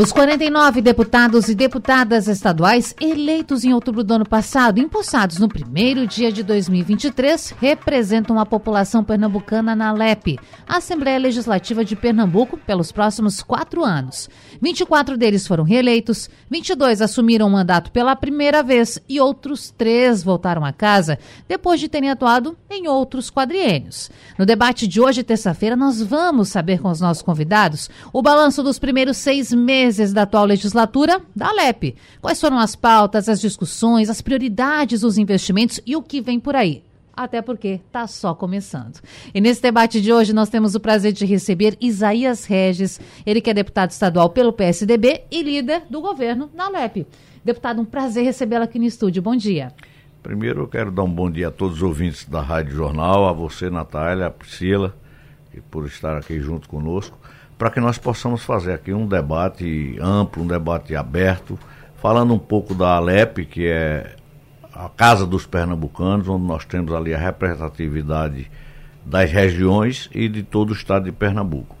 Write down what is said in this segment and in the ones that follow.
os 49 deputados e deputadas estaduais eleitos em outubro do ano passado, empossados no primeiro dia de 2023, representam a população pernambucana na LEP, Assembleia Legislativa de Pernambuco, pelos próximos quatro anos. 24 deles foram reeleitos, 22 assumiram o mandato pela primeira vez e outros três voltaram a casa depois de terem atuado em outros quadriênios. No debate de hoje, terça-feira, nós vamos saber com os nossos convidados o balanço dos primeiros seis meses da atual legislatura da Alep. Quais foram as pautas, as discussões, as prioridades dos investimentos e o que vem por aí? Até porque está só começando. E nesse debate de hoje nós temos o prazer de receber Isaías Regis, ele que é deputado estadual pelo PSDB e líder do governo na Alep. Deputado, um prazer recebê-lo aqui no estúdio. Bom dia. Primeiro eu quero dar um bom dia a todos os ouvintes da Rádio Jornal, a você, Natália, a Priscila, por estar aqui junto conosco para que nós possamos fazer aqui um debate amplo, um debate aberto, falando um pouco da Alep, que é a Casa dos Pernambucanos, onde nós temos ali a representatividade das regiões e de todo o estado de Pernambuco.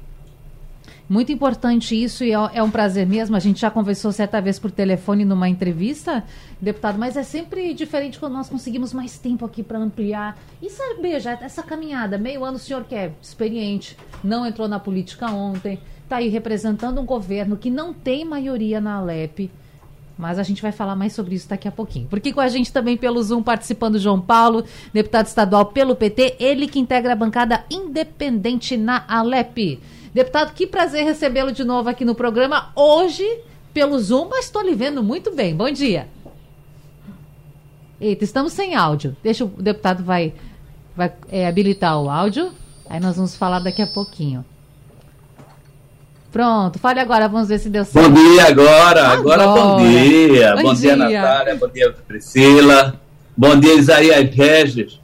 Muito importante isso e é, é um prazer mesmo. A gente já conversou certa vez por telefone numa entrevista, deputado, mas é sempre diferente quando nós conseguimos mais tempo aqui para ampliar e saber já essa caminhada. Meio ano o senhor que é experiente, não entrou na política ontem, está aí representando um governo que não tem maioria na Alep. Mas a gente vai falar mais sobre isso daqui a pouquinho. Porque com a gente também pelo Zoom participando João Paulo, deputado estadual pelo PT, ele que integra a bancada independente na Alep. Deputado, que prazer recebê-lo de novo aqui no programa hoje pelo Zoom, mas estou lhe vendo muito bem. Bom dia. Eita, estamos sem áudio. Deixa o deputado vai, vai é, habilitar o áudio. Aí nós vamos falar daqui a pouquinho. Pronto, fale agora, vamos ver se deu certo. Bom dia agora, agora, agora bom dia. Bom, bom dia, dia, Natália, bom dia, Priscila. Bom dia, Isaías Regis.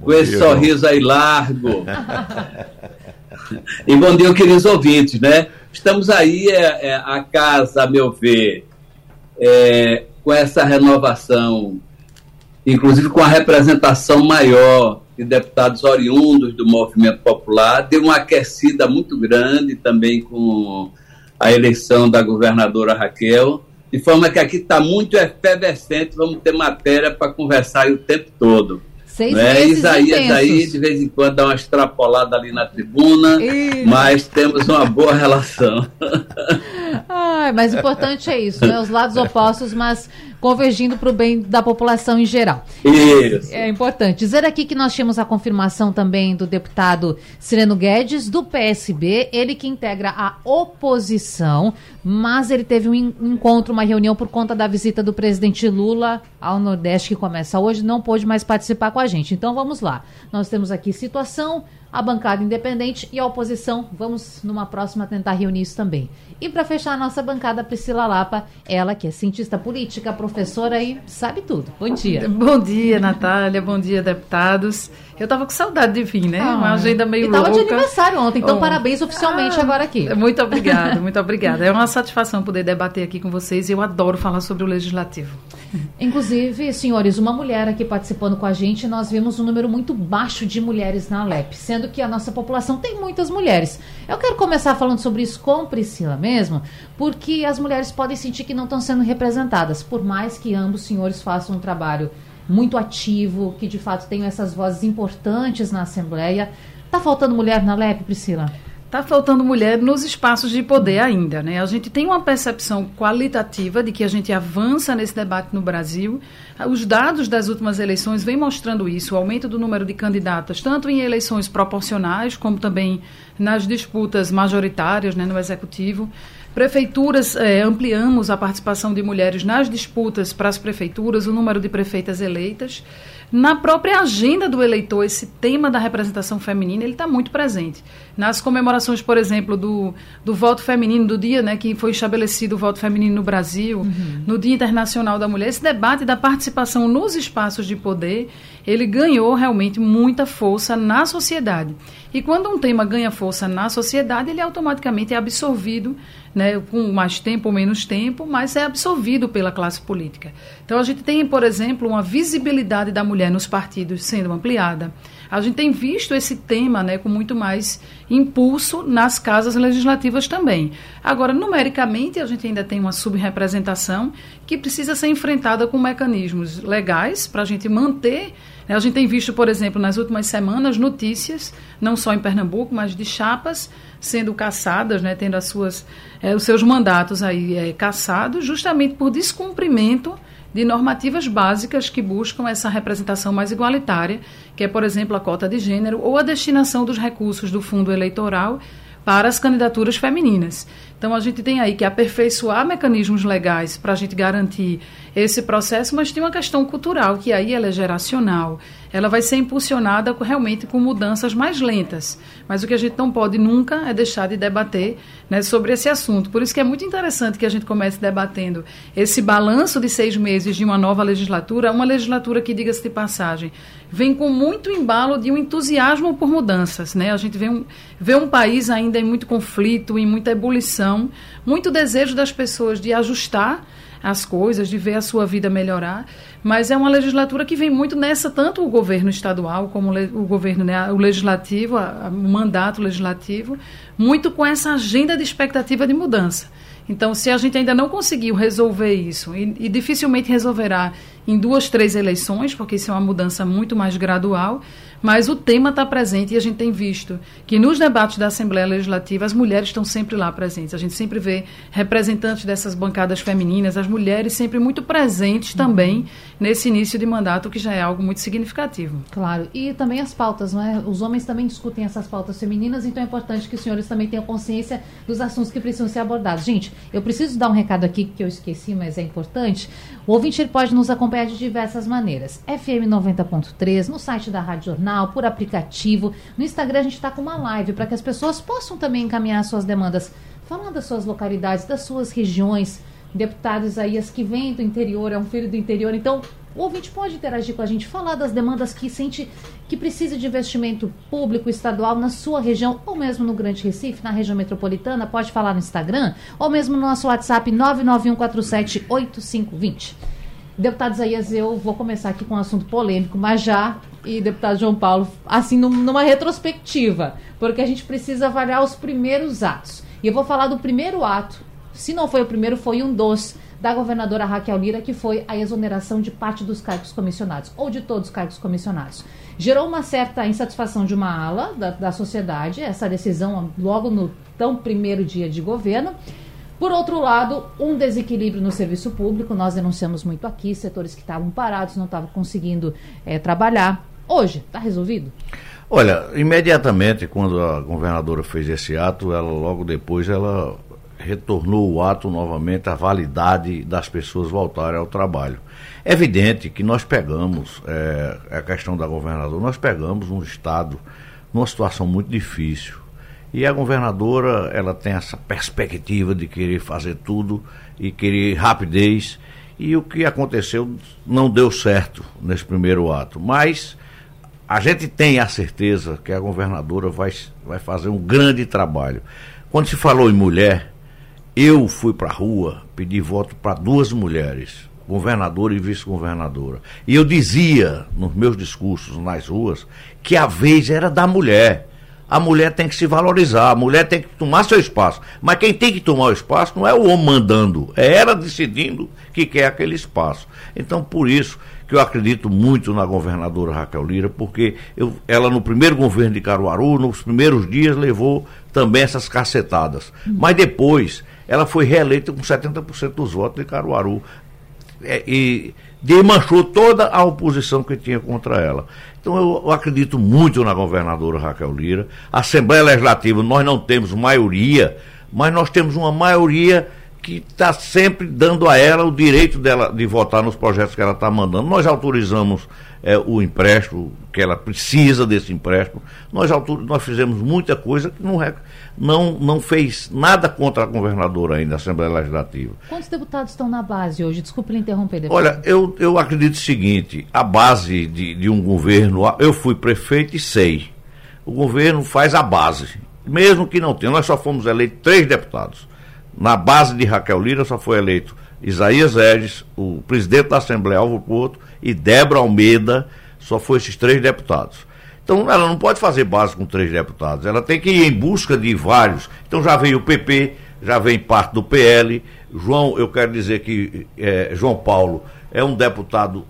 Com esse dia, sorriso aí largo. E bom dia, queridos ouvintes, né? Estamos aí, é, é, a casa, a meu ver, é, com essa renovação, inclusive com a representação maior de deputados oriundos do movimento popular, deu uma aquecida muito grande também com a eleição da governadora Raquel, de forma que aqui está muito efervescente, vamos ter matéria para conversar o tempo todo. Seis né? Isaías aí, de vez em quando, dá uma extrapolada ali na tribuna, mas temos uma boa relação. Ai, mas o importante é isso, né? Os lados opostos, mas convergindo para o bem da população em geral. Isso. É importante. Dizer aqui que nós tínhamos a confirmação também do deputado Sireno Guedes, do PSB, ele que integra a oposição, mas ele teve um encontro, uma reunião por conta da visita do presidente Lula ao Nordeste, que começa hoje, não pôde mais participar com a gente. Então vamos lá. Nós temos aqui situação a bancada independente e a oposição. Vamos numa próxima tentar reunir isso também. E para fechar a nossa bancada, Priscila Lapa, ela que é cientista política, professora e sabe tudo. Bom dia. Bom dia, Natália. Bom dia, deputados. Eu tava com saudade de vir, né? Ah, Uma agenda meio e tava louca. de aniversário ontem, então oh. parabéns oficialmente ah, agora aqui. Muito obrigada, muito obrigada. É uma satisfação poder debater aqui com vocês e eu adoro falar sobre o legislativo. Inclusive, senhores, uma mulher aqui participando com a gente, nós vimos um número muito baixo de mulheres na Alep, sendo que a nossa população tem muitas mulheres. Eu quero começar falando sobre isso com Priscila mesmo, porque as mulheres podem sentir que não estão sendo representadas, por mais que ambos senhores façam um trabalho muito ativo, que de fato tenham essas vozes importantes na Assembleia. Está faltando mulher na LEP, Priscila? Está faltando mulher nos espaços de poder ainda, né? A gente tem uma percepção qualitativa de que a gente avança nesse debate no Brasil. Os dados das últimas eleições vêm mostrando isso, o aumento do número de candidatas, tanto em eleições proporcionais, como também nas disputas majoritárias né, no Executivo Prefeituras, é, ampliamos a participação de mulheres nas disputas para as prefeituras, o número de prefeitas eleitas na própria agenda do eleitor, esse tema da representação feminina, ele está muito presente. Nas comemorações, por exemplo, do, do voto feminino, do dia né, que foi estabelecido o voto feminino no Brasil, uhum. no Dia Internacional da Mulher, esse debate da participação nos espaços de poder, ele ganhou realmente muita força na sociedade. E quando um tema ganha força na sociedade, ele automaticamente é absorvido né, com mais tempo ou menos tempo, mas é absorvido pela classe política. Então a gente tem, por exemplo, uma visibilidade da mulher nos partidos sendo ampliada. A gente tem visto esse tema né, com muito mais impulso nas casas legislativas também. Agora, numericamente, a gente ainda tem uma subrepresentação que precisa ser enfrentada com mecanismos legais para a gente manter né, a gente tem visto, por exemplo, nas últimas semanas, notícias, não só em Pernambuco, mas de chapas sendo caçadas, né, tendo as suas, é, os seus mandatos aí é, caçados, justamente por descumprimento de normativas básicas que buscam essa representação mais igualitária, que é, por exemplo, a cota de gênero ou a destinação dos recursos do fundo eleitoral para as candidaturas femininas. Então, a gente tem aí que aperfeiçoar mecanismos legais para a gente garantir esse processo, mas tem uma questão cultural, que aí ela é geracional. Ela vai ser impulsionada realmente com mudanças mais lentas. Mas o que a gente não pode nunca é deixar de debater né, sobre esse assunto. Por isso que é muito interessante que a gente comece debatendo esse balanço de seis meses de uma nova legislatura, uma legislatura que, diga-se de passagem, vem com muito embalo de um entusiasmo por mudanças. Né? A gente vê um, vê um país ainda em muito conflito, em muita ebulição, muito desejo das pessoas de ajustar as coisas, de ver a sua vida melhorar. Mas é uma legislatura que vem muito nessa, tanto o governo estadual como o governo, né, o legislativo, a, o mandato legislativo, muito com essa agenda de expectativa de mudança. Então, se a gente ainda não conseguiu resolver isso, e, e dificilmente resolverá em duas, três eleições, porque isso é uma mudança muito mais gradual, mas o tema está presente e a gente tem visto que nos debates da Assembleia Legislativa as mulheres estão sempre lá presentes. A gente sempre vê representantes dessas bancadas femininas, as mulheres sempre muito presentes também nesse início de mandato, que já é algo muito significativo. Claro, e também as pautas, não é? Os homens também discutem essas pautas femininas, então é importante que os senhores também tenham consciência dos assuntos que precisam ser abordados. Gente, eu preciso dar um recado aqui que eu esqueci, mas é importante. O ouvinte pode nos acompanhar de diversas maneiras. FM 90.3, no site da Rádio Jornal por aplicativo. No Instagram a gente está com uma live para que as pessoas possam também encaminhar suas demandas, falando das suas localidades, das suas regiões. Deputados aí, as que vêm do interior, é um filho do interior, então o ouvinte pode interagir com a gente, falar das demandas que sente que precisa de investimento público estadual na sua região, ou mesmo no Grande Recife, na região metropolitana, pode falar no Instagram, ou mesmo no nosso WhatsApp 991478520. Deputado Isaías, eu vou começar aqui com um assunto polêmico, mas já, e deputado João Paulo, assim, numa retrospectiva, porque a gente precisa avaliar os primeiros atos. E eu vou falar do primeiro ato, se não foi o primeiro, foi um dos, da governadora Raquel Lira, que foi a exoneração de parte dos cargos comissionados, ou de todos os cargos comissionados. Gerou uma certa insatisfação de uma ala da, da sociedade, essa decisão logo no tão primeiro dia de governo. Por outro lado, um desequilíbrio no serviço público, nós denunciamos muito aqui, setores que estavam parados, não estavam conseguindo é, trabalhar. Hoje, está resolvido? Olha, imediatamente quando a governadora fez esse ato, ela logo depois ela retornou o ato novamente à validade das pessoas voltarem ao trabalho. É evidente que nós pegamos, é, a questão da governadora, nós pegamos um Estado numa situação muito difícil e a governadora, ela tem essa perspectiva de querer fazer tudo e querer rapidez. E o que aconteceu não deu certo nesse primeiro ato. Mas a gente tem a certeza que a governadora vai, vai fazer um grande trabalho. Quando se falou em mulher, eu fui para a rua pedir voto para duas mulheres, governadora e vice-governadora. E eu dizia nos meus discursos nas ruas que a vez era da mulher a mulher tem que se valorizar, a mulher tem que tomar seu espaço. Mas quem tem que tomar o espaço não é o homem mandando, é ela decidindo que quer aquele espaço. Então, por isso que eu acredito muito na governadora Raquel Lira, porque eu, ela no primeiro governo de Caruaru, nos primeiros dias, levou também essas cacetadas. Mas depois, ela foi reeleita com 70% dos votos de Caruaru. É, e desmanchou toda a oposição que tinha contra ela. Então eu, acredito muito na governadora Raquel Lira. Assembleia Legislativa, nós não temos maioria mas nós temos uma maioria que está sempre dando a ela o direito dela de votar nos projetos que ela está mandando. Nós autorizamos é, o empréstimo, que ela precisa desse empréstimo. Nós, nós fizemos muita coisa que não, não, não fez nada contra a governadora ainda, a Assembleia Legislativa. Quantos deputados estão na base hoje? Desculpe lhe interromper. Deputado. Olha, eu, eu acredito o seguinte: a base de, de um governo, eu fui prefeito e sei. O governo faz a base, mesmo que não tenha. Nós só fomos eleitos três deputados. Na base de Raquel Lira só foi eleito Isaías Edes, o presidente da Assembleia, Álvaro Porto, e Débora Almeida, só foi esses três deputados. Então ela não pode fazer base com três deputados, ela tem que ir em busca de vários. Então já veio o PP, já vem parte do PL. João, eu quero dizer que é, João Paulo é um deputado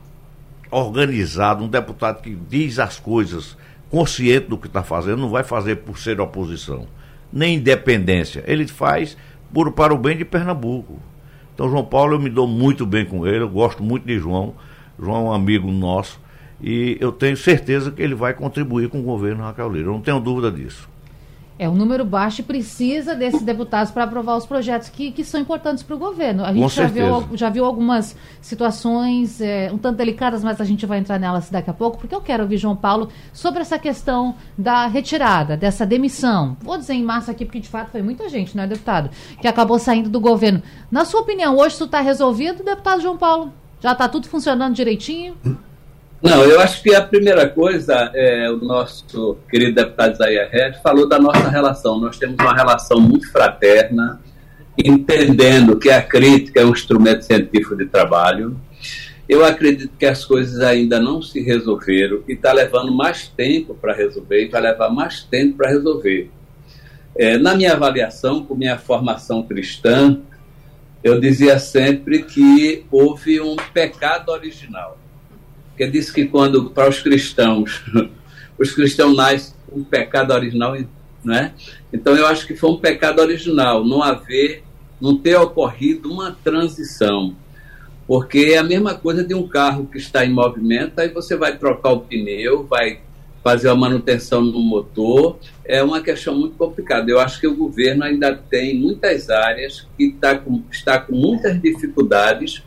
organizado, um deputado que diz as coisas consciente do que está fazendo, não vai fazer por ser oposição, nem independência. Ele faz por, para o bem de Pernambuco. Então, João Paulo, eu me dou muito bem com ele, eu gosto muito de João. João é um amigo nosso e eu tenho certeza que ele vai contribuir com o governo Raquel Lira. Eu não tenho dúvida disso. É um número baixo e precisa desses deputados para aprovar os projetos que, que são importantes para o governo. A gente já viu, já viu, algumas situações é, um tanto delicadas, mas a gente vai entrar nelas daqui a pouco, porque eu quero ouvir João Paulo sobre essa questão da retirada, dessa demissão. Vou dizer em massa aqui, porque de fato foi muita gente, não é, deputado? Que acabou saindo do governo. Na sua opinião, hoje isso está resolvido, deputado João Paulo? Já está tudo funcionando direitinho? Não, eu acho que a primeira coisa, é, o nosso querido deputado Isaías Red falou da nossa relação. Nós temos uma relação muito fraterna, entendendo que a crítica é um instrumento científico de trabalho. Eu acredito que as coisas ainda não se resolveram e está levando mais tempo para resolver e vai levar mais tempo para resolver. É, na minha avaliação, com minha formação cristã, eu dizia sempre que houve um pecado original que diz que quando para os cristãos, os cristãos nascem um pecado original, né? Então eu acho que foi um pecado original não haver, não ter ocorrido uma transição, porque é a mesma coisa de um carro que está em movimento, aí você vai trocar o pneu, vai fazer a manutenção no motor, é uma questão muito complicada. Eu acho que o governo ainda tem muitas áreas que está com, está com muitas dificuldades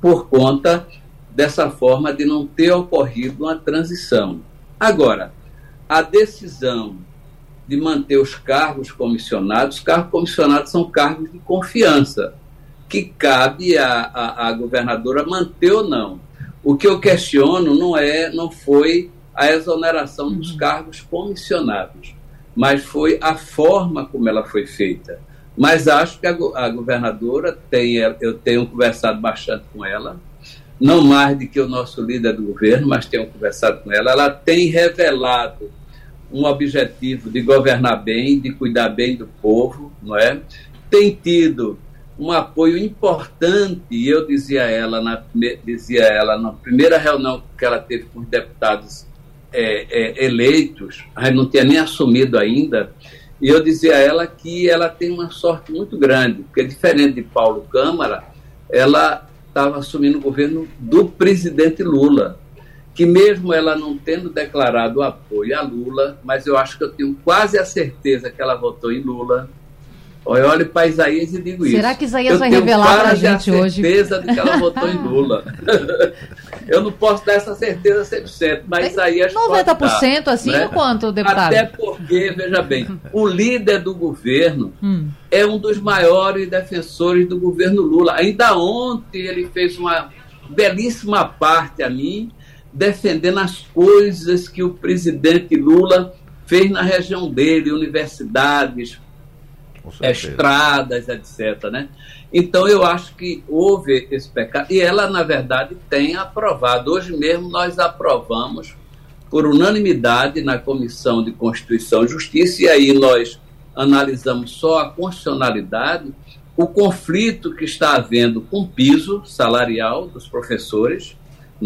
por conta dessa forma de não ter ocorrido uma transição. Agora, a decisão de manter os cargos comissionados, cargos comissionados são cargos de confiança, que cabe à, governadora manter ou não. O que eu questiono não é, não foi a exoneração dos uhum. cargos comissionados, mas foi a forma como ela foi feita. Mas acho que a, a governadora tem, eu tenho conversado bastante com ela, não mais do que o nosso líder do governo, mas tenho conversado com ela, ela tem revelado um objetivo de governar bem, de cuidar bem do povo, não é? Tem tido um apoio importante, e eu dizia a ela na, dizia ela na primeira reunião que ela teve com os deputados é, é, eleitos, não tinha nem assumido ainda, e eu dizia a ela que ela tem uma sorte muito grande, porque diferente de Paulo Câmara, ela estava assumindo o governo do presidente Lula, que mesmo ela não tendo declarado apoio a Lula, mas eu acho que eu tenho quase a certeza que ela votou em Lula, eu olho para Isaías e digo isso. Será que Isaías eu vai revelar para a gente hoje? Eu tenho certeza de que ela votou em Lula. eu não posso dar essa certeza 100%, mas Isaías 90% pode dar, assim né? ou quanto, deputado? Até porque, veja bem, o líder do governo hum. é um dos maiores defensores do governo Lula. Ainda ontem ele fez uma belíssima parte a mim, defendendo as coisas que o presidente Lula fez na região dele, universidades, estradas, etc. Né? Então eu acho que houve esse pecado e ela, na verdade, tem aprovado. Hoje mesmo nós aprovamos por unanimidade na Comissão de Constituição e Justiça, e aí nós analisamos só a constitucionalidade, o conflito que está havendo com o piso salarial dos professores,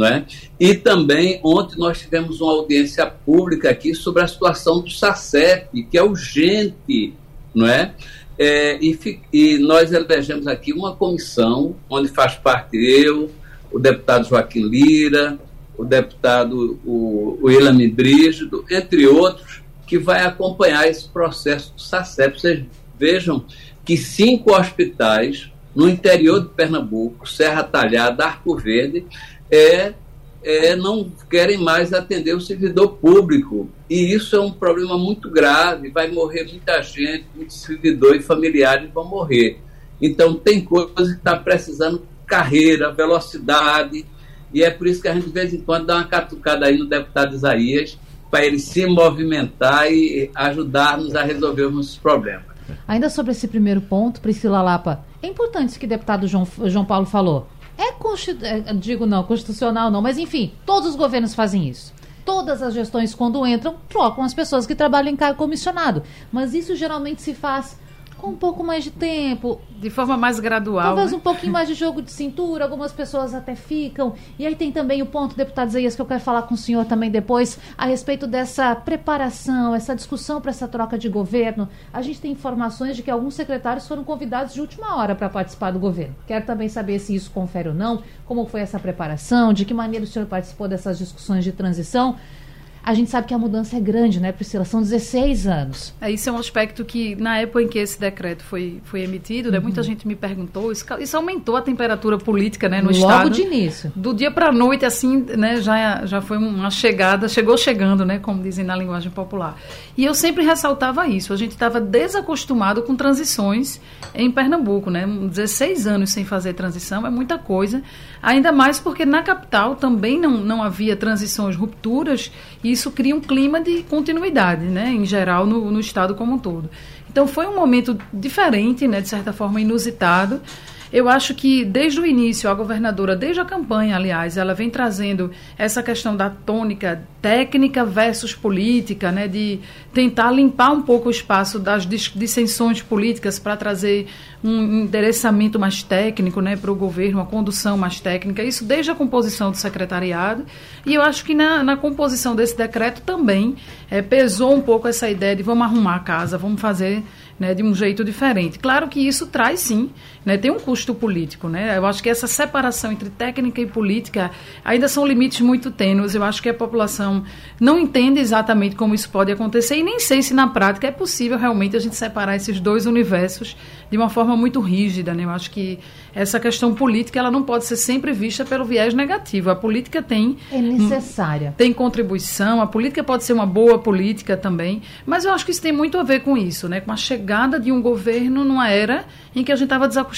é? E também ontem nós tivemos uma audiência pública aqui sobre a situação do SACEP, que é urgente não é? é e, e, nós elegemos aqui uma comissão onde faz parte eu, o deputado Joaquim Lira, o deputado o, o Brígido, entre outros, que vai acompanhar esse processo do SACEP. Vocês Vejam que cinco hospitais no interior de Pernambuco, Serra Talhada, Arco Verde, é, é, não querem mais atender o servidor público. E isso é um problema muito grave, vai morrer muita gente, muitos servidores familiares vão morrer. Então, tem coisa que está precisando carreira, velocidade, e é por isso que a gente, de vez em quando, dá uma catucada aí no deputado Isaías, para ele se movimentar e ajudar-nos a resolver os problemas. Ainda sobre esse primeiro ponto, Priscila Lapa, é importante isso que o deputado João, João Paulo falou. É, é, digo não, constitucional não, mas enfim, todos os governos fazem isso. Todas as gestões, quando entram, trocam as pessoas que trabalham em cargo comissionado. Mas isso geralmente se faz com um pouco mais de tempo. De forma mais gradual. Talvez né? um pouquinho mais de jogo de cintura, algumas pessoas até ficam. E aí tem também o ponto, deputado Zeias, que eu quero falar com o senhor também depois, a respeito dessa preparação, essa discussão para essa troca de governo. A gente tem informações de que alguns secretários foram convidados de última hora para participar do governo. Quero também saber se isso confere ou não, como foi essa preparação, de que maneira o senhor participou dessas discussões de transição a gente sabe que a mudança é grande, né, Priscila? São 16 anos. É, isso é um aspecto que, na época em que esse decreto foi, foi emitido, né, muita uhum. gente me perguntou, isso, isso, aumentou a temperatura política né, no Logo Estado. Logo de início. Do dia para a noite, assim, né, já, já foi uma chegada, chegou chegando, né, como dizem na linguagem popular. E eu sempre ressaltava isso, a gente estava desacostumado com transições em Pernambuco, né, 16 anos sem fazer transição é muita coisa, ainda mais porque na capital também não, não havia transições, rupturas, e isso cria um clima de continuidade, né, em geral, no, no Estado como um todo. Então foi um momento diferente, né, de certa forma inusitado. Eu acho que desde o início, a governadora, desde a campanha, aliás, ela vem trazendo essa questão da tônica técnica versus política, né, de tentar limpar um pouco o espaço das dissensões políticas para trazer um endereçamento mais técnico né, para o governo, uma condução mais técnica, isso desde a composição do secretariado. E eu acho que na, na composição desse decreto também é, pesou um pouco essa ideia de vamos arrumar a casa, vamos fazer né, de um jeito diferente. Claro que isso traz sim, né, tem um custo político. Né? Eu acho que essa separação entre técnica e política ainda são limites muito tênues. Eu acho que a população não entende exatamente como isso pode acontecer e nem sei se na prática é possível realmente a gente separar esses dois universos de uma forma muito rígida. Né? Eu acho que essa questão política ela não pode ser sempre vista pelo viés negativo. A política tem. É necessária. Tem contribuição, a política pode ser uma boa política também, mas eu acho que isso tem muito a ver com isso, né? com a chegada de um governo numa era em que a gente estava desacostumado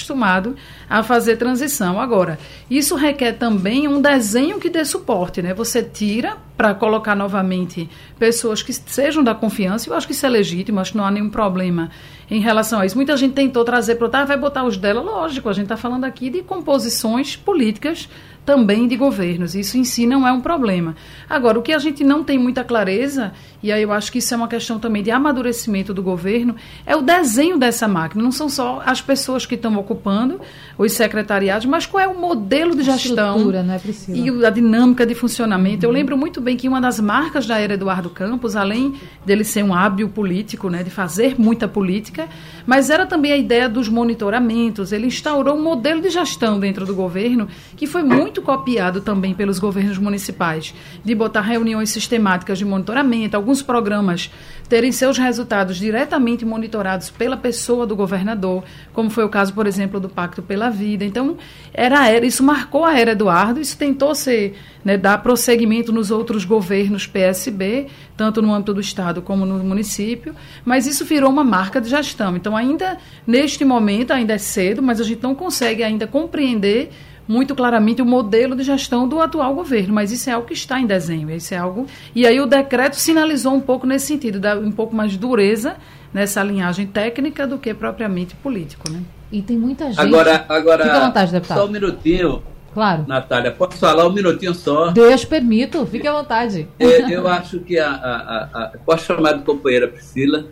a fazer transição. Agora, isso requer também um desenho que dê suporte. Né? Você tira para colocar novamente pessoas que sejam da confiança, eu acho que isso é legítimo, acho que não há nenhum problema em relação a isso. Muita gente tentou trazer para o vai botar os dela, lógico, a gente está falando aqui de composições políticas também de governos. Isso em si não é um problema. Agora, o que a gente não tem muita clareza, e aí eu acho que isso é uma questão também de amadurecimento do governo, é o desenho dessa máquina. Não são só as pessoas que estão ocupando os secretariados, mas qual é o modelo de gestão não é, e a dinâmica de funcionamento. Uhum. Eu lembro muito bem que uma das marcas da era Eduardo Campos, além dele ser um hábil político, né, de fazer muita política, mas era também a ideia dos monitoramentos. Ele instaurou um modelo de gestão dentro do governo que foi muito copiado também pelos governos municipais, de botar reuniões sistemáticas de monitoramento, alguns programas terem seus resultados diretamente monitorados pela pessoa do governador, como foi o caso, por exemplo, do Pacto pela Vida. Então, era, era isso marcou a era Eduardo, isso tentou ser né, dar prosseguimento nos outros governos PSB, tanto no âmbito do Estado como no município, mas isso virou uma marca de gestão. Então, ainda neste momento, ainda é cedo, mas a gente não consegue ainda compreender muito claramente o modelo de gestão do atual governo, mas isso é algo que está em desenho, isso é algo. E aí o decreto sinalizou um pouco nesse sentido, dá um pouco mais de dureza nessa linhagem técnica do que propriamente político, né? E tem muita gente. Agora, agora Fica à vontade, deputado. Só um minutinho. Claro. Natália, posso falar um minutinho só? Deus permito, fique à vontade. É, eu acho que a, a, a, a. Posso chamar de companheira Priscila?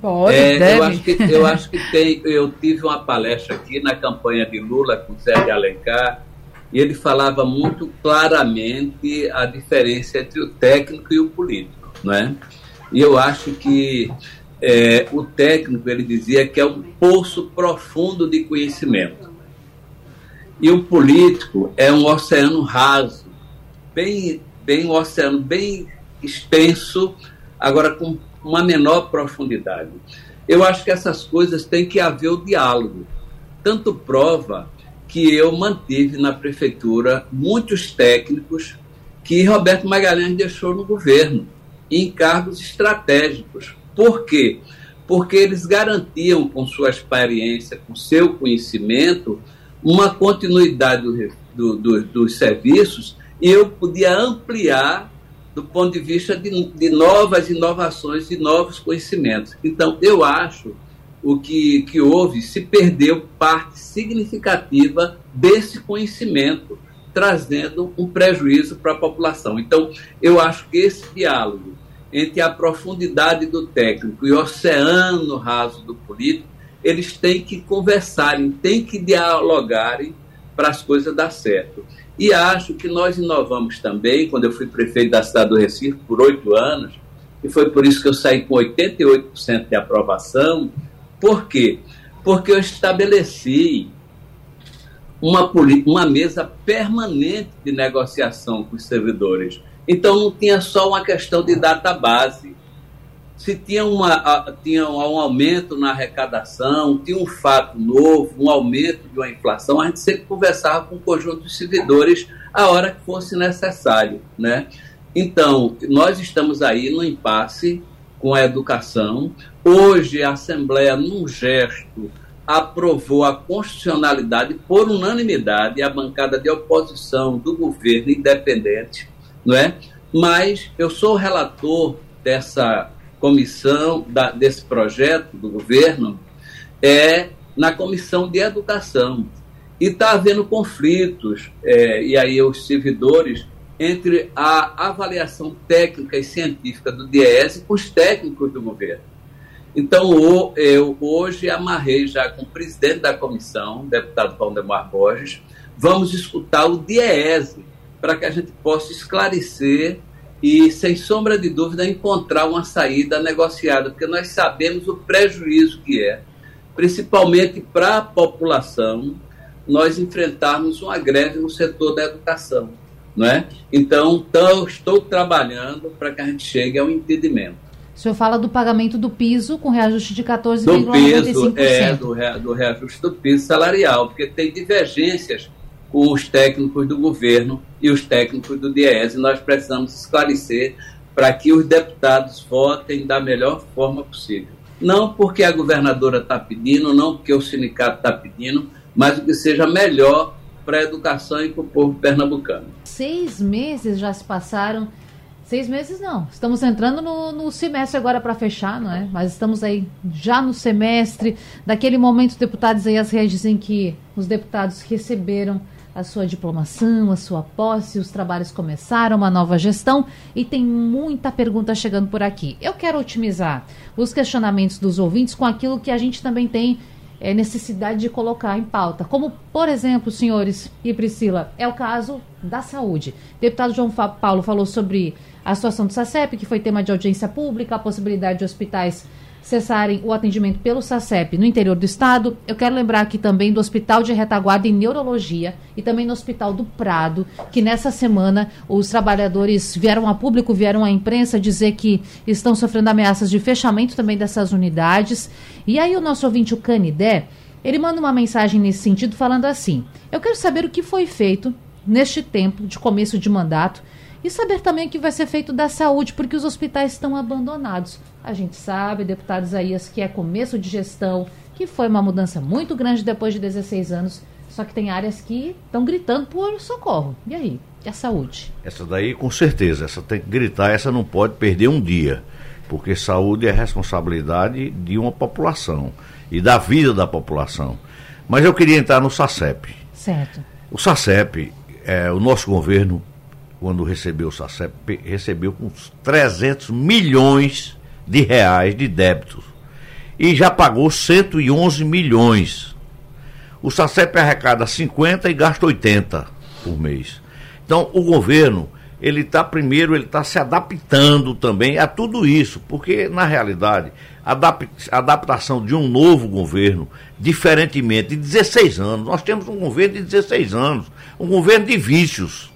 Pode, é, deve. Eu acho, que, eu acho que tem. Eu tive uma palestra aqui na campanha de Lula com Zé de Alencar e ele falava muito claramente a diferença entre o técnico e o político, não é? E eu acho que é, o técnico ele dizia que é um poço profundo de conhecimento e o político é um oceano raso, bem, bem um oceano bem extenso, agora com uma menor profundidade. Eu acho que essas coisas têm que haver o diálogo. Tanto prova que eu mantive na prefeitura muitos técnicos que Roberto Magalhães deixou no governo, em cargos estratégicos. Por quê? Porque eles garantiam, com sua experiência, com seu conhecimento, uma continuidade do, do, do, dos serviços e eu podia ampliar do ponto de vista de, de novas inovações e novos conhecimentos. Então, eu acho o que, que houve, se perdeu parte significativa desse conhecimento, trazendo um prejuízo para a população. Então, eu acho que esse diálogo entre a profundidade do técnico e o oceano raso do político, eles têm que conversarem, têm que dialogarem para as coisas dar certo. E acho que nós inovamos também, quando eu fui prefeito da cidade do Recife por oito anos, e foi por isso que eu saí com 88% de aprovação. Por quê? Porque eu estabeleci uma, uma mesa permanente de negociação com os servidores. Então não tinha só uma questão de database se tinha, uma, tinha um aumento na arrecadação, tinha um fato novo, um aumento de uma inflação, a gente sempre conversava com o conjunto de servidores a hora que fosse necessário. Né? Então, nós estamos aí no impasse com a educação. Hoje, a Assembleia, num gesto, aprovou a constitucionalidade por unanimidade, a bancada de oposição do governo independente, não é? Mas eu sou relator dessa comissão da, desse projeto do governo é na comissão de educação. E está havendo conflitos, é, e aí os servidores, entre a avaliação técnica e científica do DIES com os técnicos do governo. Então, eu hoje amarrei já com o presidente da comissão, deputado Valdemar Borges, vamos escutar o DIES para que a gente possa esclarecer e, sem sombra de dúvida, encontrar uma saída negociada, porque nós sabemos o prejuízo que é, principalmente para a população, nós enfrentarmos uma greve no setor da educação. Não é? Então, então estou trabalhando para que a gente chegue ao entendimento. O senhor fala do pagamento do piso com reajuste de 14,95%. Do piso, é, do, do reajuste do piso salarial, porque tem divergências os técnicos do governo e os técnicos do DIES. Nós precisamos esclarecer para que os deputados votem da melhor forma possível. Não porque a governadora está pedindo, não porque o sindicato está pedindo, mas o que seja melhor para a educação e para o povo pernambucano. Seis meses já se passaram. Seis meses não. Estamos entrando no, no semestre agora para fechar, não é? Mas estamos aí já no semestre. Daquele momento, os deputados aí, as redes dizem que os deputados receberam a sua diplomação, a sua posse, os trabalhos começaram, uma nova gestão e tem muita pergunta chegando por aqui. Eu quero otimizar os questionamentos dos ouvintes com aquilo que a gente também tem é, necessidade de colocar em pauta. Como, por exemplo, senhores e Priscila, é o caso da saúde. O deputado João Paulo falou sobre a situação do SACEP, que foi tema de audiência pública, a possibilidade de hospitais cessarem o atendimento pelo SACEP no interior do estado. Eu quero lembrar aqui também do Hospital de Retaguarda em Neurologia e também no Hospital do Prado, que nessa semana os trabalhadores vieram a público, vieram à imprensa dizer que estão sofrendo ameaças de fechamento também dessas unidades. E aí o nosso ouvinte, o Canidé, ele manda uma mensagem nesse sentido falando assim: Eu quero saber o que foi feito neste tempo de começo de mandato e saber também o que vai ser feito da saúde, porque os hospitais estão abandonados. A gente sabe, deputado Isaías, que é começo de gestão, que foi uma mudança muito grande depois de 16 anos, só que tem áreas que estão gritando por socorro. E aí? E a saúde? Essa daí, com certeza, essa tem que gritar, essa não pode perder um dia, porque saúde é responsabilidade de uma população e da vida da população. Mas eu queria entrar no SACEP. Certo. O SACEP, é, o nosso governo quando recebeu o SACEP, recebeu uns 300 milhões de reais de débitos e já pagou 111 milhões. O SACEP arrecada 50 e gasta 80 por mês. Então, o governo, ele está primeiro, ele está se adaptando também a tudo isso, porque, na realidade, a adaptação de um novo governo, diferentemente de 16 anos, nós temos um governo de 16 anos, um governo de vícios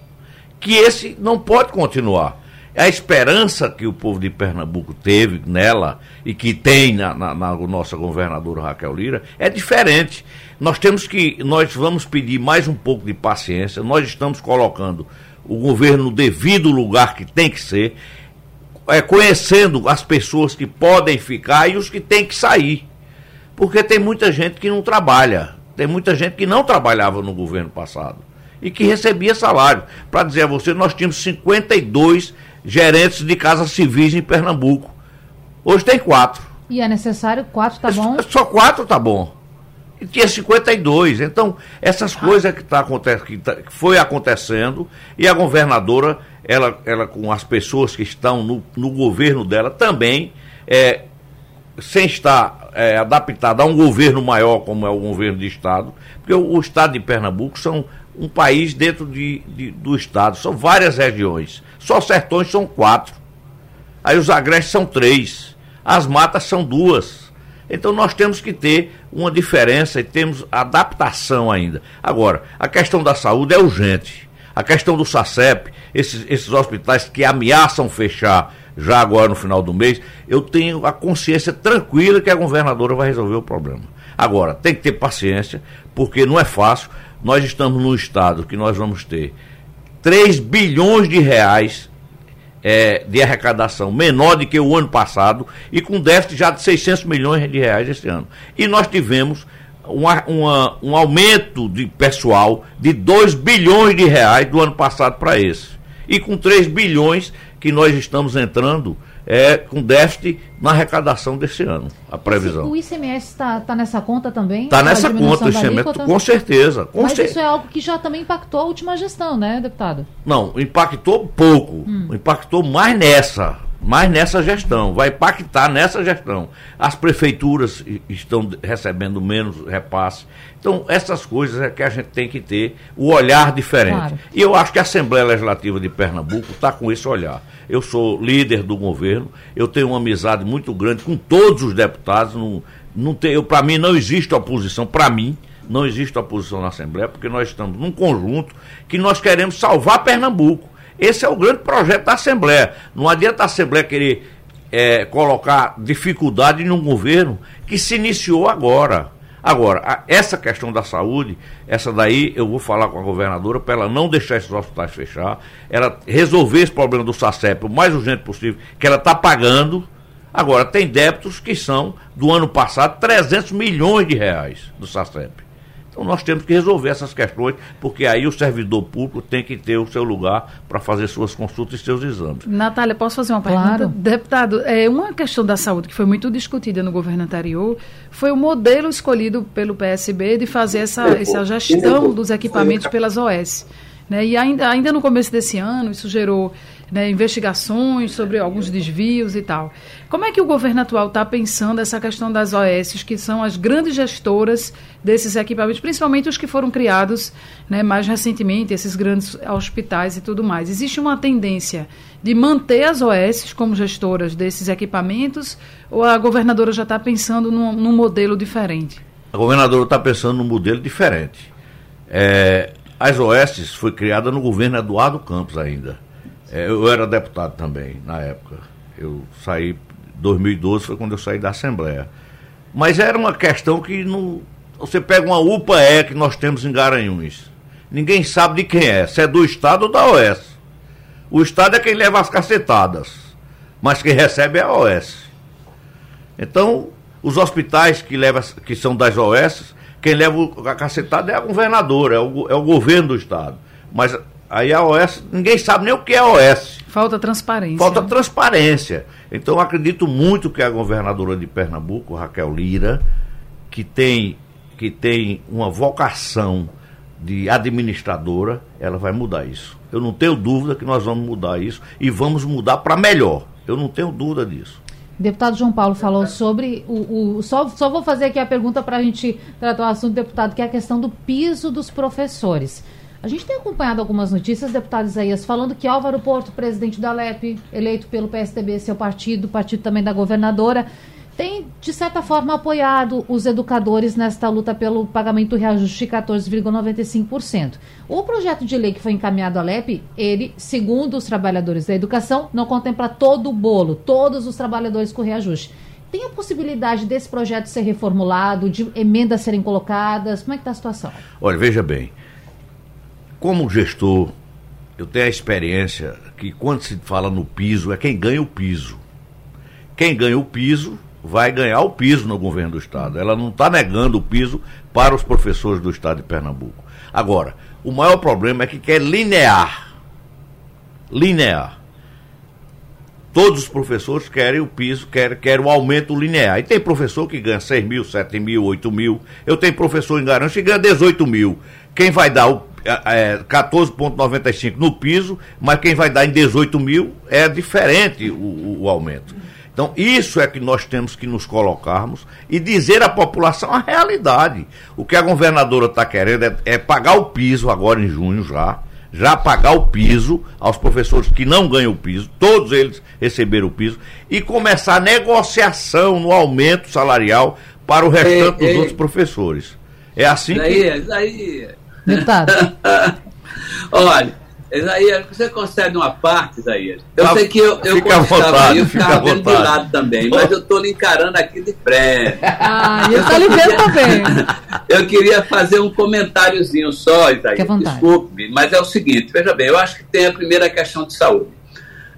que esse não pode continuar. A esperança que o povo de Pernambuco teve nela e que tem na, na, na nossa governadora Raquel Lira é diferente. Nós temos que, nós vamos pedir mais um pouco de paciência. Nós estamos colocando o governo no devido lugar que tem que ser, é, conhecendo as pessoas que podem ficar e os que têm que sair. Porque tem muita gente que não trabalha, tem muita gente que não trabalhava no governo passado e que recebia salário. Para dizer a você, nós tínhamos 52 gerentes de casas civis em Pernambuco. Hoje tem quatro. E é necessário quatro, tá bom? Só quatro tá bom. E tinha 52. Então, essas coisas que, tá, que, tá, que foi acontecendo, e a governadora, ela, ela com as pessoas que estão no, no governo dela, também, é, sem estar é, adaptada a um governo maior, como é o governo de Estado, porque o, o Estado de Pernambuco são um país dentro de, de, do Estado, são várias regiões. Só sertões são quatro. Aí os agrestes são três. As matas são duas. Então nós temos que ter uma diferença e temos adaptação ainda. Agora, a questão da saúde é urgente. A questão do SACEP, esses, esses hospitais que ameaçam fechar já agora no final do mês, eu tenho a consciência tranquila que a governadora vai resolver o problema. Agora, tem que ter paciência, porque não é fácil. Nós estamos num estado que nós vamos ter 3 bilhões de reais é, de arrecadação menor do que o ano passado e com déficit já de 600 milhões de reais esse ano. E nós tivemos uma, uma, um aumento de pessoal de 2 bilhões de reais do ano passado para esse. E com 3 bilhões que nós estamos entrando é, com déficit na arrecadação desse ano, a previsão. O ICMS está tá nessa conta também? Está nessa conta, o ICMS, com certeza. Com Mas isso é algo que já também impactou a última gestão, né, deputado? Não, impactou pouco, hum. impactou mais nessa, mais nessa gestão, vai impactar nessa gestão. As prefeituras estão recebendo menos repasse. Então, essas coisas é que a gente tem que ter o olhar diferente. Claro. E eu acho que a Assembleia Legislativa de Pernambuco está com esse olhar. Eu sou líder do governo, eu tenho uma amizade muito grande com todos os deputados. Não, não para mim não existe oposição, para mim não existe oposição na Assembleia, porque nós estamos num conjunto que nós queremos salvar Pernambuco. Esse é o grande projeto da Assembleia. Não adianta a Assembleia querer é, colocar dificuldade num governo que se iniciou agora. Agora, essa questão da saúde, essa daí eu vou falar com a governadora para ela não deixar esses hospitais fechar, ela resolver esse problema do SACEP o mais urgente possível, que ela está pagando. Agora, tem débitos que são, do ano passado, 300 milhões de reais do SACEP. Então nós temos que resolver essas questões, porque aí o servidor público tem que ter o seu lugar para fazer suas consultas e seus exames. Natália, posso fazer uma pergunta? Claro. Deputado, é, uma questão da saúde que foi muito discutida no governo anterior foi o modelo escolhido pelo PSB de fazer essa, essa gestão dos equipamentos pelas OS. Né? E ainda, ainda no começo desse ano, isso gerou né, investigações sobre alguns desvios e tal. Como é que o governo atual está pensando essa questão das OS, que são as grandes gestoras desses equipamentos, principalmente os que foram criados né, mais recentemente, esses grandes hospitais e tudo mais? Existe uma tendência de manter as OS como gestoras desses equipamentos ou a governadora já está pensando num, num, modelo diferente? A governadora está pensando num modelo diferente. É, as OS foi criada no governo Eduardo Campos ainda. É, eu era deputado também na época. Eu saí 2012 foi quando eu saí da Assembleia. Mas era uma questão que não, você pega uma UPA-E que nós temos em Garanhuns. Ninguém sabe de quem é, se é do Estado ou da OS. O Estado é quem leva as cacetadas, mas quem recebe é a OS. Então, os hospitais que, leva, que são das OS, quem leva a cacetada é a governadora, é o, é o governo do Estado. Mas Aí a OS, ninguém sabe nem o que é a OS. Falta transparência. Falta transparência. Então acredito muito que a governadora de Pernambuco, Raquel Lira, que tem, que tem uma vocação de administradora, ela vai mudar isso. Eu não tenho dúvida que nós vamos mudar isso e vamos mudar para melhor. Eu não tenho dúvida disso. Deputado João Paulo falou sobre o. o só, só vou fazer aqui a pergunta para a gente tratar o assunto, deputado, que é a questão do piso dos professores. A gente tem acompanhado algumas notícias, deputado Isaías, falando que Álvaro Porto, presidente da LEP, eleito pelo PSDB, seu partido, partido também da governadora, tem, de certa forma, apoiado os educadores nesta luta pelo pagamento do reajuste de 14,95%. O projeto de lei que foi encaminhado à LEP, ele, segundo os trabalhadores da educação, não contempla todo o bolo, todos os trabalhadores com reajuste. Tem a possibilidade desse projeto ser reformulado, de emendas serem colocadas? Como é que está a situação? Olha, veja bem, como gestor, eu tenho a experiência que quando se fala no piso, é quem ganha o piso. Quem ganha o piso vai ganhar o piso no governo do Estado. Ela não está negando o piso para os professores do Estado de Pernambuco. Agora, o maior problema é que quer linear. Linear. Todos os professores querem o piso, querem, querem o aumento linear. E tem professor que ganha 6 mil, 7 mil, 8 mil. Eu tenho professor em Garanhuns que ganha 18 mil. Quem vai dar o é, 14,95 no piso, mas quem vai dar em 18 mil é diferente o, o aumento. Então, isso é que nós temos que nos colocarmos e dizer à população a realidade. O que a governadora está querendo é, é, pagar o piso agora em junho já, já pagar o piso aos professores que não ganham o piso, todos eles receberam o piso, e começar a negociação no aumento salarial para o restante dos outros professores. É assim daí, que. Daí... Deputado. Olha Isaías, você concede uma parte, Isaías? Eu sei que eu, eu fica vontade, eu ficava vendo do lado também, mas eu estou lhe encarando aqui de frente. Ah, e eu estou lhe vendo também. eu queria fazer um comentáriozinho só, Isaías, desculpe, mas é o seguinte, veja bem, eu acho que tem a primeira questão de saúde.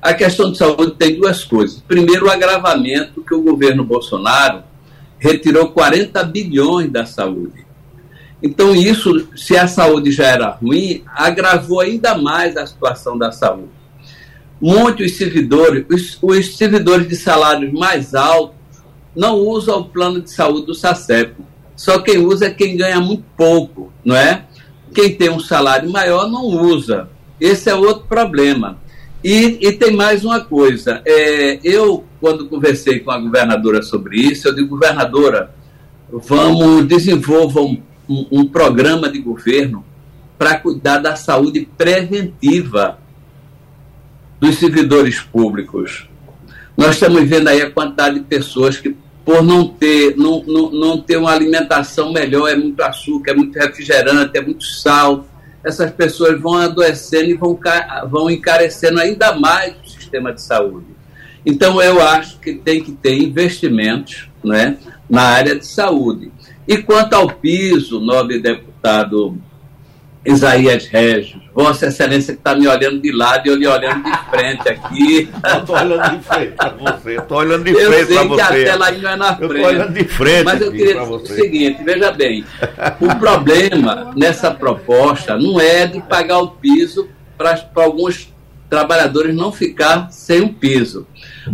A questão de saúde tem duas coisas. Primeiro, o agravamento que o governo Bolsonaro retirou 40 bilhões da saúde. Então, isso, se a saúde já era ruim, agravou ainda mais a situação da saúde. Muitos servidores, os, os servidores de salários mais altos, não usam o plano de saúde do SACEP. Só quem usa é quem ganha muito pouco, não é? Quem tem um salário maior não usa. Esse é outro problema. E, e tem mais uma coisa. É, eu, quando conversei com a governadora sobre isso, eu digo, governadora, vamos, desenvolvam um, um programa de governo para cuidar da saúde preventiva dos servidores públicos. Nós estamos vendo aí a quantidade de pessoas que, por não ter, não, não, não ter uma alimentação melhor, é muito açúcar, é muito refrigerante, é muito sal, essas pessoas vão adoecendo e vão, vão encarecendo ainda mais o sistema de saúde. Então, eu acho que tem que ter investimentos né, na área de saúde. E quanto ao piso, nobre deputado Isaías Regis, Vossa Excelência que está me olhando de lado e eu lhe olhando de frente aqui. Eu estou olhando de frente para você. Estou olhando de frente para você. Eu sei que a tela ainda é na frente. Eu estou olhando de frente. Mas eu queria dizer o seguinte: veja bem, o problema nessa proposta não é de pagar o piso para alguns trabalhadores não ficar sem o piso,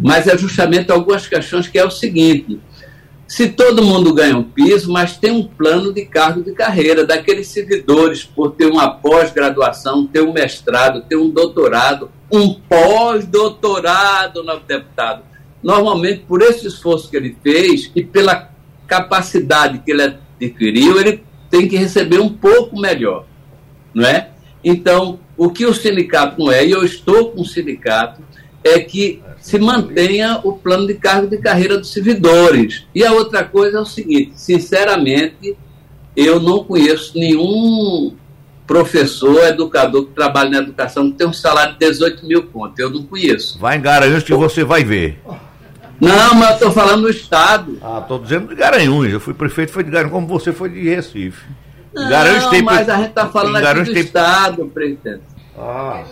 mas é justamente algumas questões que é o seguinte se todo mundo ganha um piso, mas tem um plano de cargo de carreira daqueles servidores por ter uma pós-graduação, ter um mestrado, ter um doutorado, um pós-doutorado, no deputado. Normalmente, por esse esforço que ele fez e pela capacidade que ele adquiriu, ele tem que receber um pouco melhor, não é? Então, o que o sindicato não é, e eu estou com o sindicato, é que se mantenha o plano de cargo de carreira dos servidores. E a outra coisa é o seguinte: sinceramente, eu não conheço nenhum professor, educador que trabalha na educação que tem um salário de 18 mil contos. Eu não conheço. Vai em Garanhuns que você vai ver. Não, mas eu estou falando no Estado. Ah, estou dizendo de Garanhuns. Eu fui prefeito foi de Garanhuns, como você foi de Recife. Não, Garanhuns tem mas a gente está falando aqui do tem... Estado, presidente. Ah.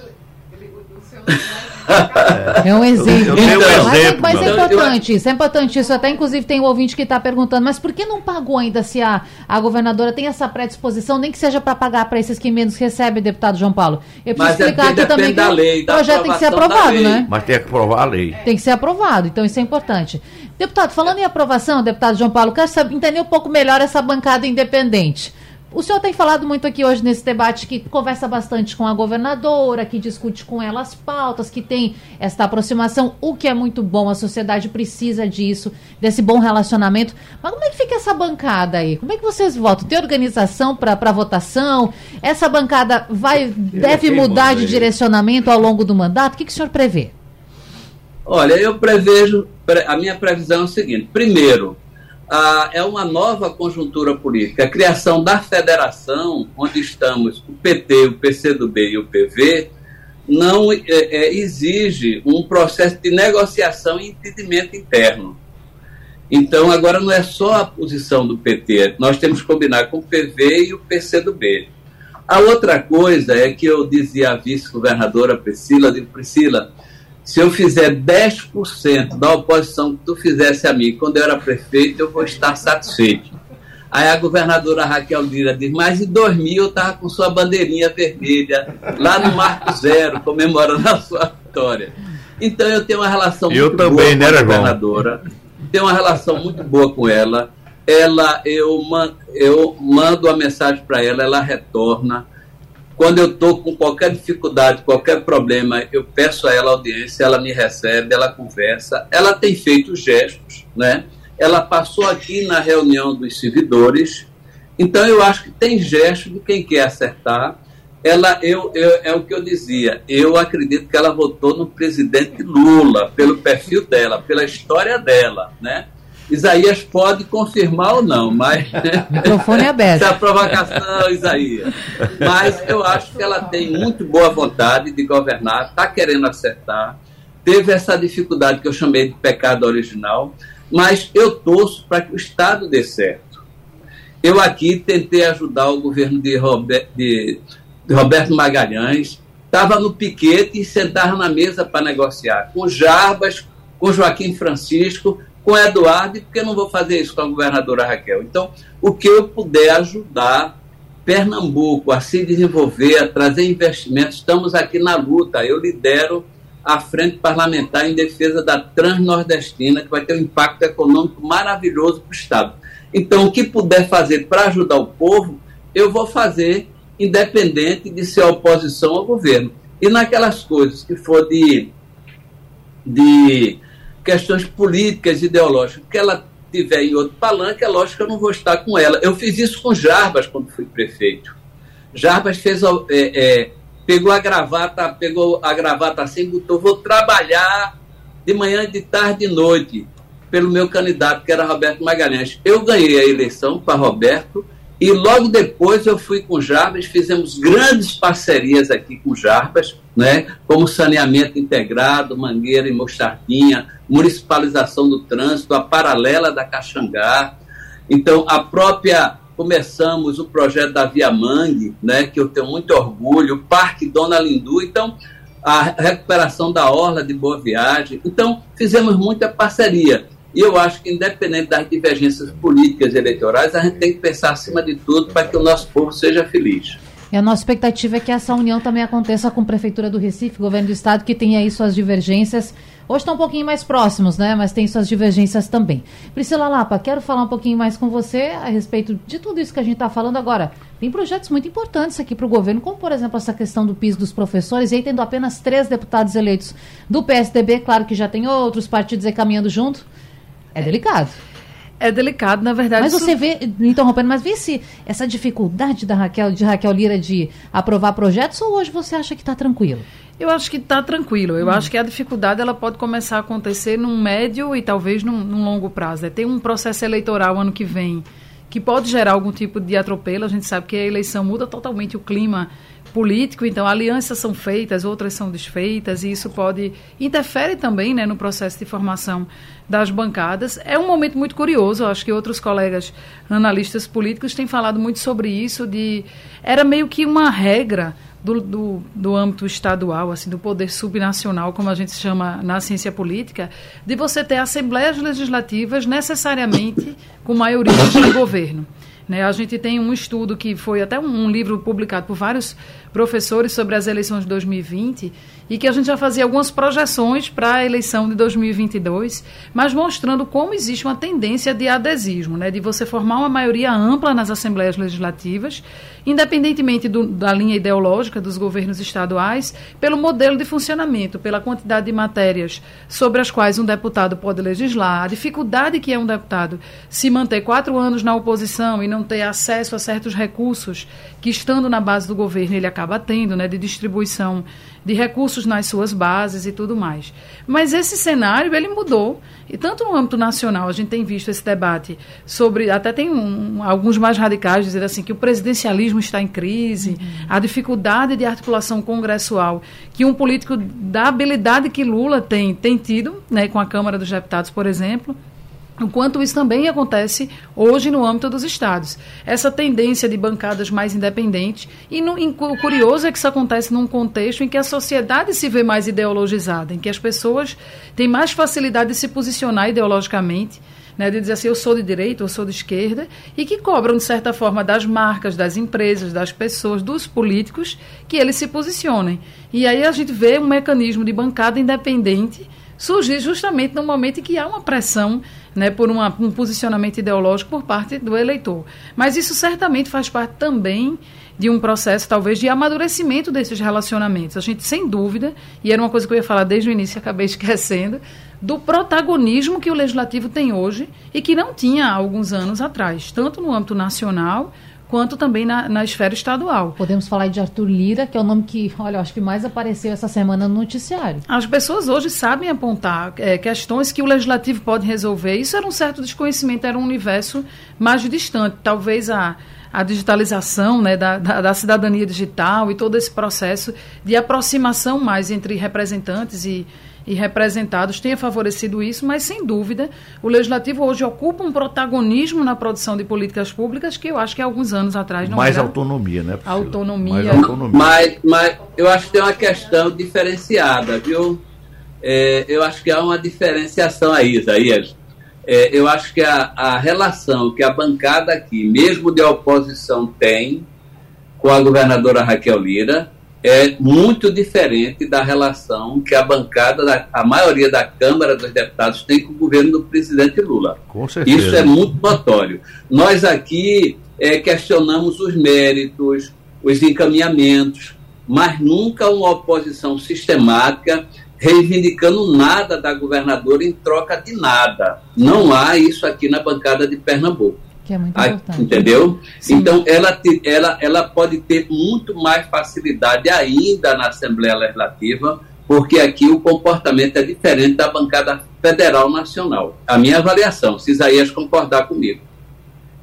É um exemplo. Eu, eu um mas, exemplo, mas é importante isso, é importante isso. Até inclusive tem um ouvinte que está perguntando, mas por que não pagou ainda se a, a governadora tem essa predisposição, nem que seja para pagar para esses que menos recebem, deputado João Paulo? Eu preciso mas explicar é, aqui também que lei, o projeto tem que ser aprovado, né? Mas tem que aprovar a lei. Tem que ser aprovado, então isso é importante. Deputado, falando em aprovação, deputado João Paulo, quero saber, entender um pouco melhor essa bancada independente. O senhor tem falado muito aqui hoje nesse debate que conversa bastante com a governadora, que discute com ela as pautas, que tem esta aproximação, o que é muito bom, a sociedade precisa disso, desse bom relacionamento. Mas como é que fica essa bancada aí? Como é que vocês votam? Tem organização para votação? Essa bancada vai deve mudar de direcionamento ao longo do mandato? O que, que o senhor prevê? Olha, eu prevejo, a minha previsão é o seguinte: primeiro, ah, é uma nova conjuntura política. A criação da federação, onde estamos o PT, o PCdoB e o PV, não é, é, exige um processo de negociação e entendimento interno. Então, agora não é só a posição do PT, nós temos que combinar com o PV e o PCdoB. A outra coisa é que eu dizia à vice-governadora Priscila, digo, Priscila, se eu fizer 10% da oposição que tu fizesse a mim quando eu era prefeito, eu vou estar satisfeito. Aí a governadora Raquel Lira diz, mas em 2000 eu estava com sua bandeirinha vermelha, lá no Marco Zero, comemorando a sua vitória. Então eu tenho uma relação eu muito também, boa né, com a governadora. Tenho uma relação muito boa com ela. Ela, eu, eu mando uma mensagem para ela, ela retorna. Quando eu estou com qualquer dificuldade, qualquer problema, eu peço a ela audiência, ela me recebe, ela conversa. Ela tem feito gestos, né? Ela passou aqui na reunião dos servidores. Então eu acho que tem gestos de quem quer acertar. Ela, eu, eu, é o que eu dizia. Eu acredito que ela votou no presidente Lula pelo perfil dela, pela história dela, né? Isaías pode confirmar ou não, mas. Microfone aberto. Essa é provocação, Isaías. Mas eu acho que ela tem muito boa vontade de governar, está querendo acertar, teve essa dificuldade que eu chamei de pecado original, mas eu torço para que o Estado dê certo. Eu aqui tentei ajudar o governo de, Robert, de, de Roberto Magalhães, estava no piquete e sentava na mesa para negociar com Jarbas, com Joaquim Francisco, com Eduardo, e por que não vou fazer isso com a governadora Raquel? Então, o que eu puder ajudar Pernambuco a se desenvolver, a trazer investimentos, estamos aqui na luta. Eu lidero a frente parlamentar em defesa da Transnordestina, que vai ter um impacto econômico maravilhoso para o Estado. Então, o que puder fazer para ajudar o povo, eu vou fazer, independente de ser oposição ao governo. E naquelas coisas que for de, de questões políticas, ideológicas, que ela tiver em outro palanque, é lógico que eu não vou estar com ela. Eu fiz isso com Jarbas quando fui prefeito. Jarbas fez, é, é, pegou a gravata, pegou a gravata assim, botou, vou trabalhar de manhã, de tarde, de noite, pelo meu candidato, que era Roberto Magalhães. Eu ganhei a eleição para Roberto e logo depois eu fui com Jarbas, fizemos grandes parcerias aqui com Jarbas, né, como saneamento integrado, Mangueira e Mostardinha, municipalização do trânsito, a paralela da Caxangá. Então, a própria começamos o projeto da Via Mangue, né, que eu tenho muito orgulho, o Parque Dona Lindu, então a recuperação da orla de Boa Viagem. Então, fizemos muita parceria. E eu acho que, independente das divergências políticas e eleitorais, a gente tem que pensar, acima de tudo, para que o nosso povo seja feliz. E a nossa expectativa é que essa união também aconteça com a Prefeitura do Recife, Governo do Estado, que tem aí suas divergências. Hoje estão um pouquinho mais próximos, né? Mas tem suas divergências também. Priscila Lapa, quero falar um pouquinho mais com você a respeito de tudo isso que a gente está falando agora. Tem projetos muito importantes aqui para o governo, como, por exemplo, essa questão do piso dos professores, e aí tendo apenas três deputados eleitos do PSDB, claro que já tem outros partidos aí caminhando junto. É delicado. É delicado, na verdade. Mas você vê, interrompendo, mas vê se essa dificuldade da Raquel, de Raquel Lira de aprovar projetos ou hoje você acha que está tranquilo? Eu acho que está tranquilo. Eu hum. acho que a dificuldade ela pode começar a acontecer num médio e talvez num, num longo prazo. É, tem um processo eleitoral ano que vem que pode gerar algum tipo de atropelo. A gente sabe que a eleição muda totalmente o clima político, então alianças são feitas, outras são desfeitas, e isso pode interfere também né, no processo de formação das bancadas. É um momento muito curioso, acho que outros colegas analistas políticos têm falado muito sobre isso, de era meio que uma regra do, do, do âmbito estadual, assim, do poder subnacional, como a gente chama na ciência política, de você ter assembleias legislativas necessariamente com maioria de governo. Né? A gente tem um estudo que foi até um, um, livro publicado por vários professores sobre as eleições de 2020 e que a gente já fazia algumas projeções para a eleição de 2022, mas mostrando como existe uma tendência de adesismo, né? de você formar uma maioria ampla nas assembleias legislativas, independentemente do, da linha ideológica dos governos estaduais, pelo modelo de funcionamento, pela quantidade de matérias sobre as quais um deputado pode legislar, a dificuldade que é um deputado se manter quatro anos na oposição e não ter acesso a certos recursos que, estando na base do governo, ele acaba tendo, né, de distribuição de recursos nas suas bases e tudo mais. Mas esse cenário, ele mudou, e tanto no âmbito nacional, a gente tem visto esse debate sobre, até tem um, alguns mais radicais dizendo assim, que o presidencialismo está em crise, uhum. a dificuldade de articulação congressual que um político da habilidade que Lula tem, tem tido, né, com a Câmara dos Deputados, por exemplo, Enquanto isso também acontece hoje no âmbito dos estados. Essa tendência de bancadas mais independentes, e no, em, o curioso é que isso acontece num contexto em que a sociedade se vê mais ideologizada, em que as pessoas têm mais facilidade de se posicionar ideologicamente, né, de dizer assim, eu sou de direita, eu sou de esquerda, e que cobram, de certa forma, das marcas, das empresas, das pessoas, dos políticos, que eles se posicionem. E aí a gente vê um mecanismo de bancada independente surgir justamente no momento em que há uma pressão né, por uma, um posicionamento ideológico por parte do eleitor. Mas isso certamente faz parte também de um processo, talvez, de amadurecimento desses relacionamentos. A gente, sem dúvida, e era uma coisa que eu ia falar desde o início e acabei esquecendo, do protagonismo que o legislativo tem hoje e que não tinha há alguns anos atrás, tanto no âmbito nacional quanto também na, na esfera estadual. Podemos falar de Arthur Lira, que é o nome que, olha, acho que mais apareceu essa semana no noticiário. As pessoas hoje sabem apontar é, questões que o legislativo pode resolver. Isso era um certo desconhecimento, era um universo mais distante. Talvez a a digitalização né, da, da, da, cidadania digital e todo esse processo de aproximação mais entre representantes e, e representados tenha favorecido isso, mas sem dúvida o legislativo hoje ocupa um protagonismo na produção de políticas públicas que eu acho que há alguns anos atrás não mais era autonomia, né? Priscila? Autonomia. Mais autonomia. Mas, mas eu acho que tem uma questão diferenciada, viu? É, eu acho que há uma diferenciação aí, Isaías. É, eu acho que a, a relação que a bancada aqui, mesmo de oposição, tem com a governadora Raquel Lira é muito diferente da relação que a bancada, da, a maioria da Câmara dos Deputados tem com o governo do presidente Lula. Com certeza. Isso é muito notório. Nós aqui é, questionamos os méritos, os encaminhamentos, mas nunca uma oposição sistemática reivindicando nada da governadora em troca de nada. Não há isso aqui na bancada de Pernambuco. Que é muito importante. Entendeu? Sim. Então, ela, ela, ela pode ter muito mais facilidade ainda na Assembleia Legislativa, porque aqui o comportamento é diferente da bancada federal nacional. A minha avaliação, se Isaías concordar comigo.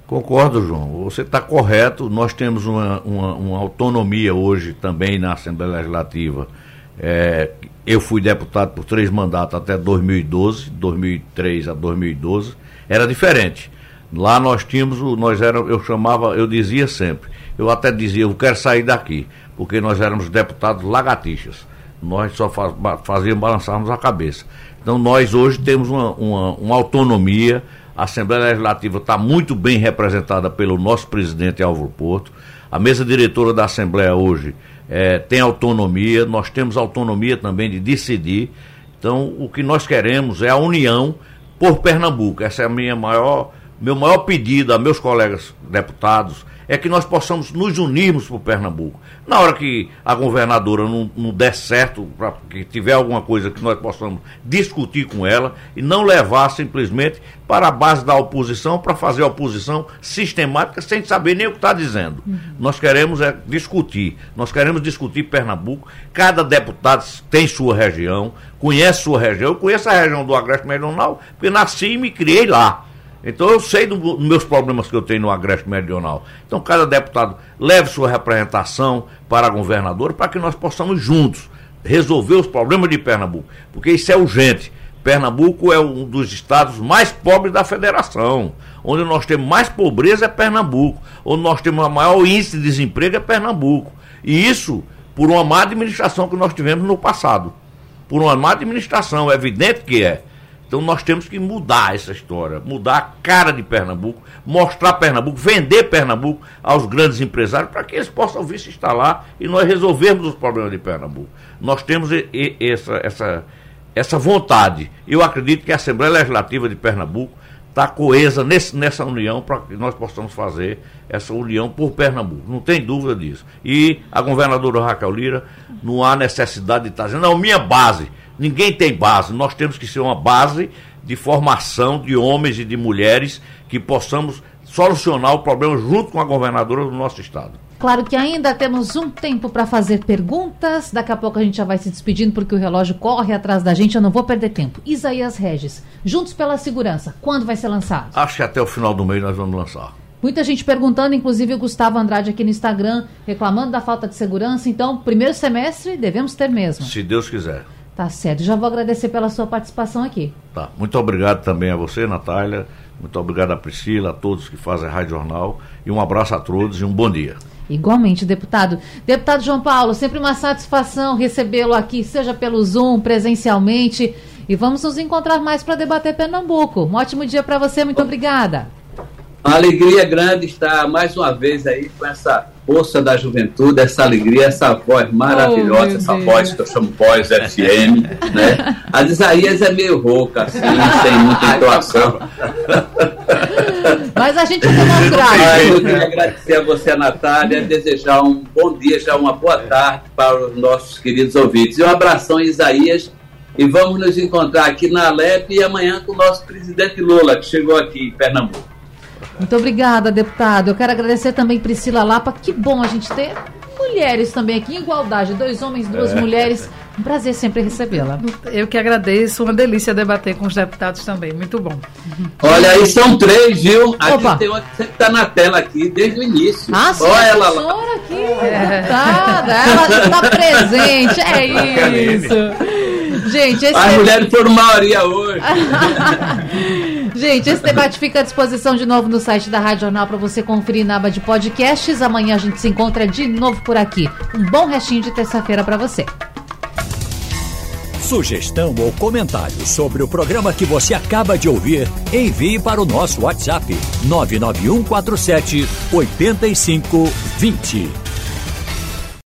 Concordo, João. Você está correto. Nós temos uma, uma, uma, autonomia hoje também na Assembleia Legislativa. É, eu fui deputado por três mandatos até 2012, 2003 a 2012. Era diferente. Lá nós tínhamos, nós era, eu chamava, eu dizia sempre, eu até dizia, eu quero sair daqui, porque nós éramos deputados lagartixas. Nós só faz, fazíamos balançarmos a cabeça. Então nós hoje temos uma, uma, uma autonomia, a Assembleia Legislativa está muito bem representada pelo nosso presidente Álvaro Porto. A mesa diretora da Assembleia hoje é, tem autonomia, nós temos autonomia também de decidir. Então, o que nós queremos é a união por Pernambuco. Essa é a minha maior meu maior pedido a meus colegas deputados é que nós possamos nos unirmos para o Pernambuco. Na hora que a governadora não, não der certo, para que tiver alguma coisa que nós possamos discutir com ela e não levar simplesmente para a base da oposição para fazer oposição sistemática sem saber nem o que está dizendo. Uhum. Nós queremos é discutir. Nós queremos discutir Pernambuco. Cada deputado tem sua região, conhece sua região. Eu conheço a região do Agreste Meridional, porque nasci e me criei lá. Então eu sei dos do meus problemas que eu tenho no Agreste Meridional. Então cada deputado leve sua representação para a governadora para que nós possamos juntos resolver os problemas de Pernambuco, porque isso é urgente. Pernambuco é um dos estados mais pobres da federação. Onde nós temos mais pobreza é Pernambuco. Onde nós temos o maior índice de desemprego é Pernambuco. E isso por uma má administração que nós tivemos no passado. Por uma má administração, é evidente que é. Então nós temos que mudar essa história, mudar a cara de Pernambuco, mostrar Pernambuco, vender Pernambuco aos grandes empresários para que eles possam vir se instalar e nós resolvermos os problemas de Pernambuco. Nós temos essa, essa, essa vontade. Eu acredito que a Assembleia Legislativa de Pernambuco está coesa nesse, nessa união para que nós possamos fazer essa união por Pernambuco. Não tem dúvida disso. E a governadora Raquel Lira, não há necessidade de estar dizendo, não, minha base Ninguém tem base. Nós temos que ser uma base de formação de homens e de mulheres que possamos solucionar o problema junto com a governadora do nosso estado. Claro que ainda temos um tempo para fazer perguntas. Daqui a pouco a gente já vai se despedindo porque o relógio corre atrás da gente. Eu não vou perder tempo. Isaías Regis, Juntos pela Segurança, quando vai ser lançado? Acho que até o final do mês nós vamos lançar. Muita gente perguntando, inclusive o Gustavo Andrade aqui no Instagram, reclamando da falta de segurança. Então, primeiro semestre devemos ter mesmo. Se Deus quiser. Tá certo. Já vou agradecer pela sua participação aqui. Tá. Muito obrigado também a você, Natália. Muito obrigado a Priscila, a todos que fazem a Rádio Jornal. E um abraço a todos e um bom dia. Igualmente, deputado. Deputado João Paulo, sempre uma satisfação recebê-lo aqui, seja pelo Zoom, presencialmente. E vamos nos encontrar mais para debater Pernambuco. Um ótimo dia para você, muito obrigada. Uma alegria grande estar mais uma vez aí com essa força da juventude, essa alegria, essa voz maravilhosa, oh, essa Deus. voz que eu chamo voz FM, né? A de Isaías é meio rouca, assim, sem muita entoação. Mas a gente é democrático. eu queria agradecer a você, a Natália, desejar um bom dia, já uma boa tarde para os nossos queridos ouvintes. E um abração, Isaías, e vamos nos encontrar aqui na Alep e amanhã com o nosso presidente Lula, que chegou aqui em Pernambuco. Muito obrigada, deputado. Eu quero agradecer também Priscila Lapa. Que bom a gente ter mulheres também aqui igualdade, dois homens, duas é. mulheres. Um prazer sempre recebê-la. Eu que agradeço, uma delícia debater com os deputados também, muito bom. Olha, aí são três, viu? Aqui Opa. tem uma que sempre está na tela aqui desde o início. Ah, sim, Olha ela lá. aqui, é. deputada, ela está presente, é isso. Gente, esse As é... mulheres foram maioria hoje. Gente, esse debate fica à disposição de novo no site da Rádio Jornal para você conferir na aba de podcasts. Amanhã a gente se encontra de novo por aqui. Um bom restinho de terça-feira para você. Sugestão ou comentário sobre o programa que você acaba de ouvir, envie para o nosso WhatsApp 99147 8520.